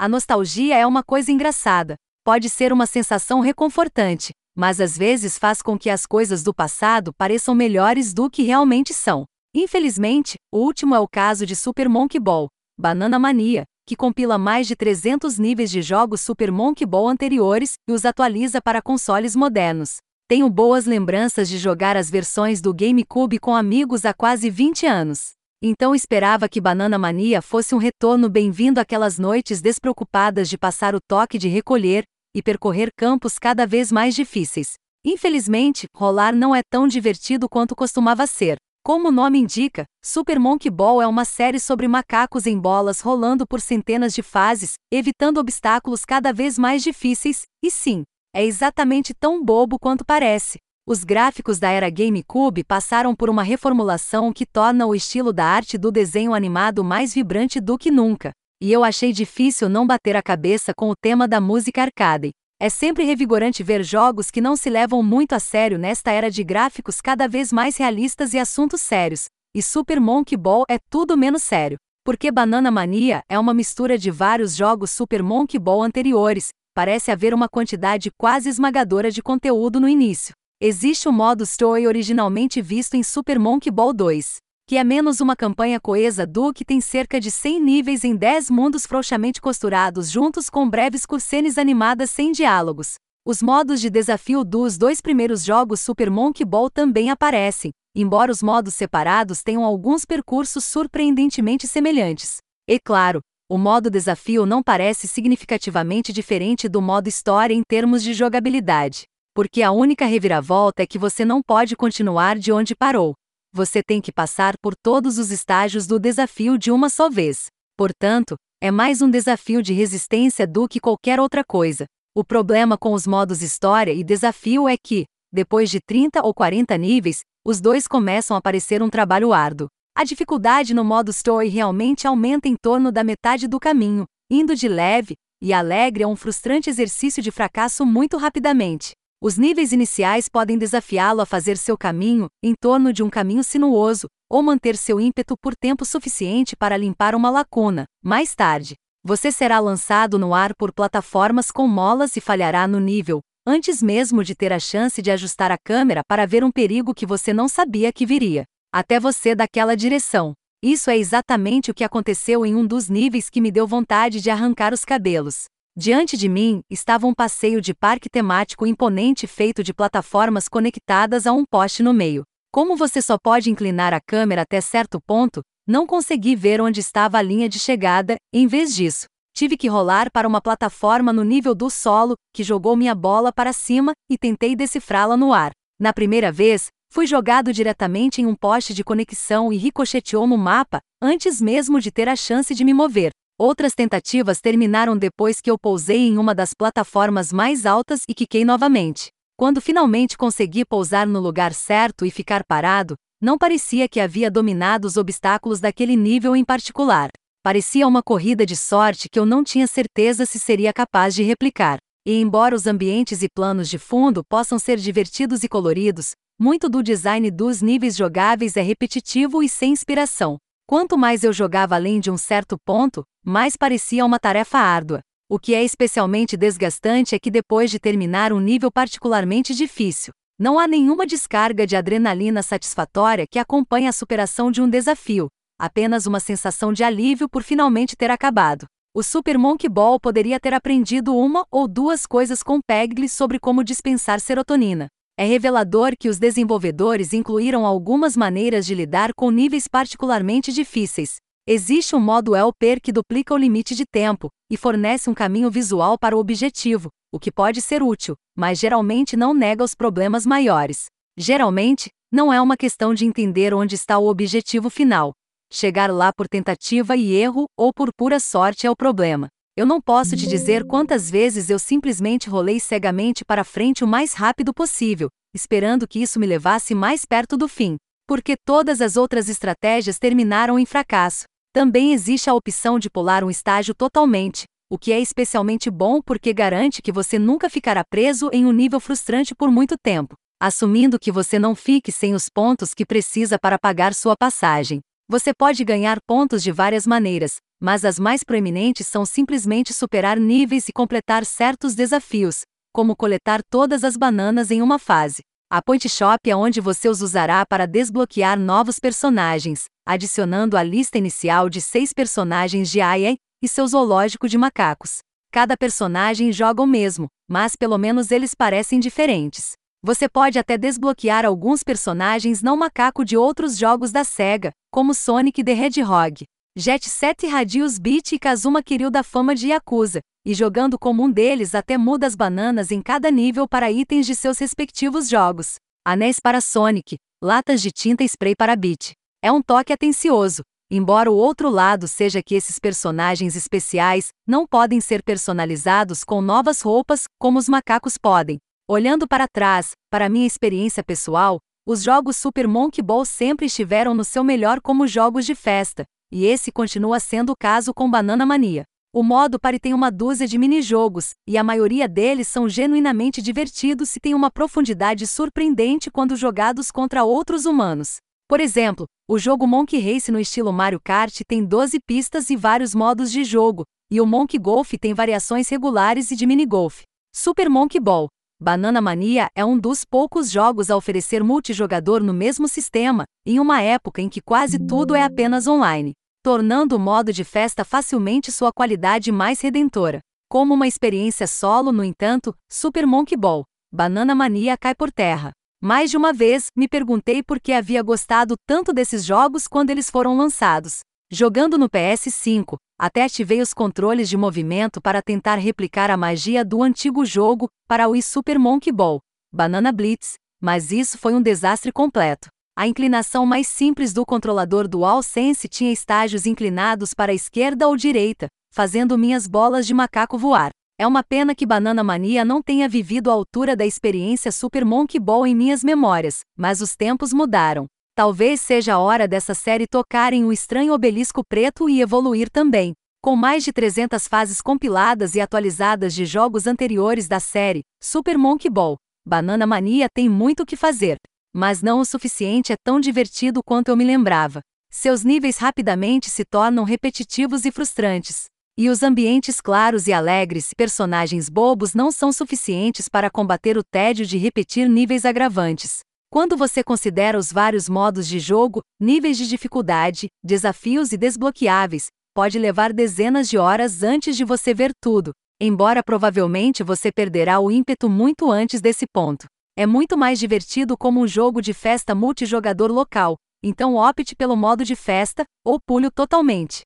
A nostalgia é uma coisa engraçada. Pode ser uma sensação reconfortante, mas às vezes faz com que as coisas do passado pareçam melhores do que realmente são. Infelizmente, o último é o caso de Super Monkey Ball, Banana Mania, que compila mais de 300 níveis de jogos Super Monkey Ball anteriores e os atualiza para consoles modernos. Tenho boas lembranças de jogar as versões do GameCube com amigos há quase 20 anos. Então esperava que Banana Mania fosse um retorno bem-vindo àquelas noites despreocupadas de passar o toque de recolher e percorrer campos cada vez mais difíceis. Infelizmente, rolar não é tão divertido quanto costumava ser. Como o nome indica, Super Monkey Ball é uma série sobre macacos em bolas rolando por centenas de fases, evitando obstáculos cada vez mais difíceis, e sim, é exatamente tão bobo quanto parece. Os gráficos da era GameCube passaram por uma reformulação que torna o estilo da arte do desenho animado mais vibrante do que nunca. E eu achei difícil não bater a cabeça com o tema da música arcade. É sempre revigorante ver jogos que não se levam muito a sério nesta era de gráficos cada vez mais realistas e assuntos sérios. E Super Monkey Ball é tudo menos sério. Porque Banana Mania é uma mistura de vários jogos Super Monkey Ball anteriores, parece haver uma quantidade quase esmagadora de conteúdo no início. Existe o modo Story originalmente visto em Super Monkey Ball 2, que é menos uma campanha coesa do que tem cerca de 100 níveis em 10 mundos frouxamente costurados juntos com breves cutscenes animadas sem diálogos. Os modos de desafio dos dois primeiros jogos Super Monkey Ball também aparecem, embora os modos separados tenham alguns percursos surpreendentemente semelhantes. E claro, o modo desafio não parece significativamente diferente do modo história em termos de jogabilidade. Porque a única reviravolta é que você não pode continuar de onde parou. Você tem que passar por todos os estágios do desafio de uma só vez. Portanto, é mais um desafio de resistência do que qualquer outra coisa. O problema com os modos história e desafio é que, depois de 30 ou 40 níveis, os dois começam a parecer um trabalho árduo. A dificuldade no modo Story realmente aumenta em torno da metade do caminho, indo de leve e alegre a um frustrante exercício de fracasso muito rapidamente. Os níveis iniciais podem desafiá-lo a fazer seu caminho em torno de um caminho sinuoso, ou manter seu ímpeto por tempo suficiente para limpar uma lacuna. Mais tarde, você será lançado no ar por plataformas com molas e falhará no nível, antes mesmo de ter a chance de ajustar a câmera para ver um perigo que você não sabia que viria até você daquela direção. Isso é exatamente o que aconteceu em um dos níveis que me deu vontade de arrancar os cabelos. Diante de mim estava um passeio de parque temático imponente feito de plataformas conectadas a um poste no meio. Como você só pode inclinar a câmera até certo ponto, não consegui ver onde estava a linha de chegada, em vez disso, tive que rolar para uma plataforma no nível do solo, que jogou minha bola para cima, e tentei decifrá-la no ar. Na primeira vez, Fui jogado diretamente em um poste de conexão e ricocheteou no mapa, antes mesmo de ter a chance de me mover. Outras tentativas terminaram depois que eu pousei em uma das plataformas mais altas e quiquei novamente. Quando finalmente consegui pousar no lugar certo e ficar parado, não parecia que havia dominado os obstáculos daquele nível em particular. Parecia uma corrida de sorte que eu não tinha certeza se seria capaz de replicar. E embora os ambientes e planos de fundo possam ser divertidos e coloridos, muito do design dos níveis jogáveis é repetitivo e sem inspiração. Quanto mais eu jogava além de um certo ponto, mais parecia uma tarefa árdua. O que é especialmente desgastante é que depois de terminar um nível particularmente difícil, não há nenhuma descarga de adrenalina satisfatória que acompanhe a superação de um desafio, apenas uma sensação de alívio por finalmente ter acabado. O Super Monkey Ball poderia ter aprendido uma ou duas coisas com Peggle sobre como dispensar serotonina é revelador que os desenvolvedores incluíram algumas maneiras de lidar com níveis particularmente difíceis. Existe um modo Helper que duplica o limite de tempo e fornece um caminho visual para o objetivo, o que pode ser útil, mas geralmente não nega os problemas maiores. Geralmente, não é uma questão de entender onde está o objetivo final. Chegar lá por tentativa e erro ou por pura sorte é o problema. Eu não posso te dizer quantas vezes eu simplesmente rolei cegamente para frente o mais rápido possível, esperando que isso me levasse mais perto do fim, porque todas as outras estratégias terminaram em fracasso. Também existe a opção de pular um estágio totalmente, o que é especialmente bom porque garante que você nunca ficará preso em um nível frustrante por muito tempo, assumindo que você não fique sem os pontos que precisa para pagar sua passagem. Você pode ganhar pontos de várias maneiras, mas as mais proeminentes são simplesmente superar níveis e completar certos desafios, como coletar todas as bananas em uma fase. A Point Shop é onde você os usará para desbloquear novos personagens, adicionando à lista inicial de seis personagens de Aya e seu zoológico de macacos. Cada personagem joga o mesmo, mas pelo menos eles parecem diferentes. Você pode até desbloquear alguns personagens não macaco de outros jogos da SEGA, como Sonic the Hedgehog, Jet 7 Radius Beat e Kazuma Kiryu da fama de Yakuza, e jogando como um deles até muda as bananas em cada nível para itens de seus respectivos jogos. Anéis para Sonic, latas de tinta spray para Beat. É um toque atencioso, embora o outro lado seja que esses personagens especiais não podem ser personalizados com novas roupas como os macacos podem. Olhando para trás, para minha experiência pessoal, os jogos Super Monkey Ball sempre estiveram no seu melhor como jogos de festa, e esse continua sendo o caso com Banana Mania. O modo Party tem uma dúzia de mini-jogos, e a maioria deles são genuinamente divertidos e têm uma profundidade surpreendente quando jogados contra outros humanos. Por exemplo, o jogo Monkey Race no estilo Mario Kart tem 12 pistas e vários modos de jogo, e o Monkey Golf tem variações regulares e de mini-golf. Super Monkey Ball. Banana Mania é um dos poucos jogos a oferecer multijogador no mesmo sistema, em uma época em que quase tudo é apenas online tornando o modo de festa facilmente sua qualidade mais redentora. Como uma experiência solo, no entanto, Super Monkey Ball, Banana Mania cai por terra. Mais de uma vez, me perguntei por que havia gostado tanto desses jogos quando eles foram lançados. Jogando no PS5, até ativei os controles de movimento para tentar replicar a magia do antigo jogo para o Super Monkey Ball, Banana Blitz, mas isso foi um desastre completo. A inclinação mais simples do controlador DualSense tinha estágios inclinados para a esquerda ou direita, fazendo minhas bolas de macaco voar. É uma pena que Banana Mania não tenha vivido a altura da experiência Super Monkey Ball em minhas memórias, mas os tempos mudaram. Talvez seja a hora dessa série tocar em um estranho obelisco preto e evoluir também. Com mais de 300 fases compiladas e atualizadas de jogos anteriores da série, Super Monkey Ball, Banana Mania tem muito o que fazer mas não o suficiente é tão divertido quanto eu me lembrava. Seus níveis rapidamente se tornam repetitivos e frustrantes. E os ambientes claros e alegres personagens bobos não são suficientes para combater o tédio de repetir níveis agravantes. Quando você considera os vários modos de jogo, níveis de dificuldade, desafios e desbloqueáveis, pode levar dezenas de horas antes de você ver tudo, embora provavelmente você perderá o ímpeto muito antes desse ponto. É muito mais divertido como um jogo de festa multijogador local, então opte pelo modo de festa, ou pule totalmente.